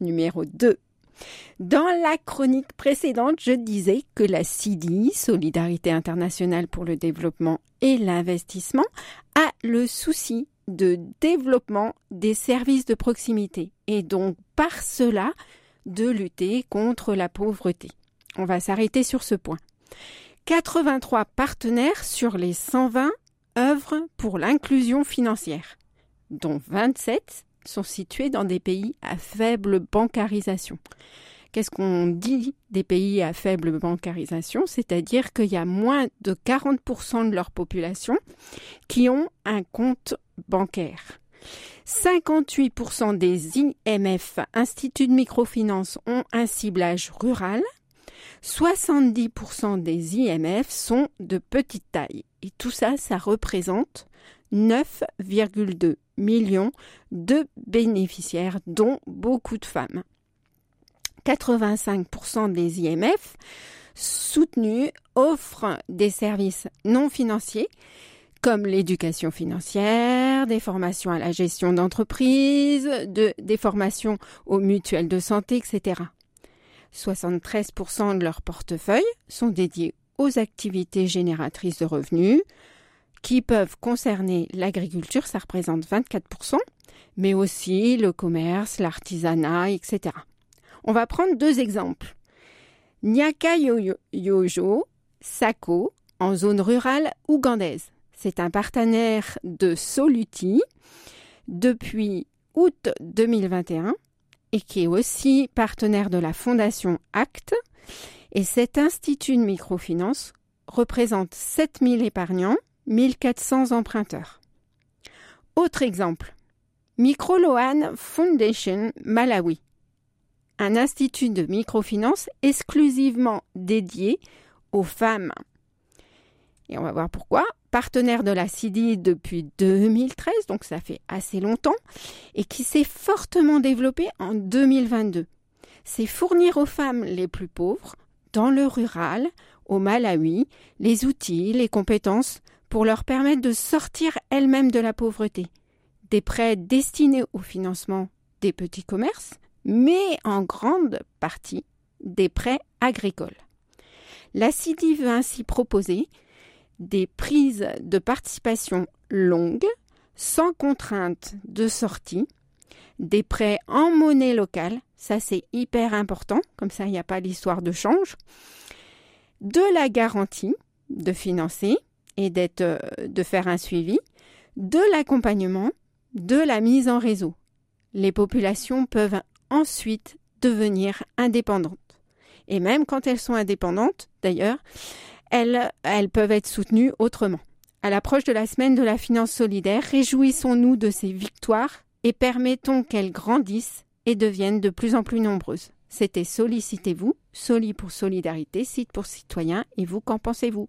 numéro 2. Dans la chronique précédente, je disais que la CIDI, Solidarité internationale pour le développement et l'investissement, a le souci de développement des services de proximité et donc par cela de lutter contre la pauvreté. On va s'arrêter sur ce point. 83 partenaires sur les 120 œuvrent pour l'inclusion financière, dont 27 sont situés dans des pays à faible bancarisation. Qu'est-ce qu'on dit des pays à faible bancarisation? C'est-à-dire qu'il y a moins de 40% de leur population qui ont un compte bancaire. 58% des IMF, Instituts de microfinance, ont un ciblage rural. 70% des IMF sont de petite taille. Et tout ça, ça représente 9,2 millions de bénéficiaires, dont beaucoup de femmes. 85% des IMF soutenus offrent des services non financiers comme l'éducation financière, des formations à la gestion d'entreprise, de, des formations aux mutuelles de santé, etc. 73% de leur portefeuille sont dédiés aux activités génératrices de revenus, qui peuvent concerner l'agriculture, ça représente 24%, mais aussi le commerce, l'artisanat, etc. On va prendre deux exemples. Nyaka Yojo Sako, en zone rurale ougandaise. C'est un partenaire de Soluti depuis août 2021 et qui est aussi partenaire de la fondation ACT. Et cet institut de microfinance représente 7000 épargnants 1400 emprunteurs. Autre exemple, Microloan Foundation Malawi, un institut de microfinance exclusivement dédié aux femmes. Et on va voir pourquoi. Partenaire de la CIDI depuis 2013, donc ça fait assez longtemps, et qui s'est fortement développé en 2022. C'est fournir aux femmes les plus pauvres, dans le rural, au Malawi, les outils, les compétences pour leur permettre de sortir elles-mêmes de la pauvreté. Des prêts destinés au financement des petits commerces, mais en grande partie des prêts agricoles. La CIDI veut ainsi proposer des prises de participation longues, sans contrainte de sortie, des prêts en monnaie locale, ça c'est hyper important, comme ça il n'y a pas l'histoire de change, de la garantie de financer, et euh, de faire un suivi, de l'accompagnement, de la mise en réseau. Les populations peuvent ensuite devenir indépendantes. Et même quand elles sont indépendantes, d'ailleurs, elles, elles peuvent être soutenues autrement. À l'approche de la semaine de la finance solidaire, réjouissons-nous de ces victoires et permettons qu'elles grandissent et deviennent de plus en plus nombreuses. C'était Sollicitez-vous, Soli pour Solidarité, Site pour Citoyens, et vous, qu'en pensez-vous?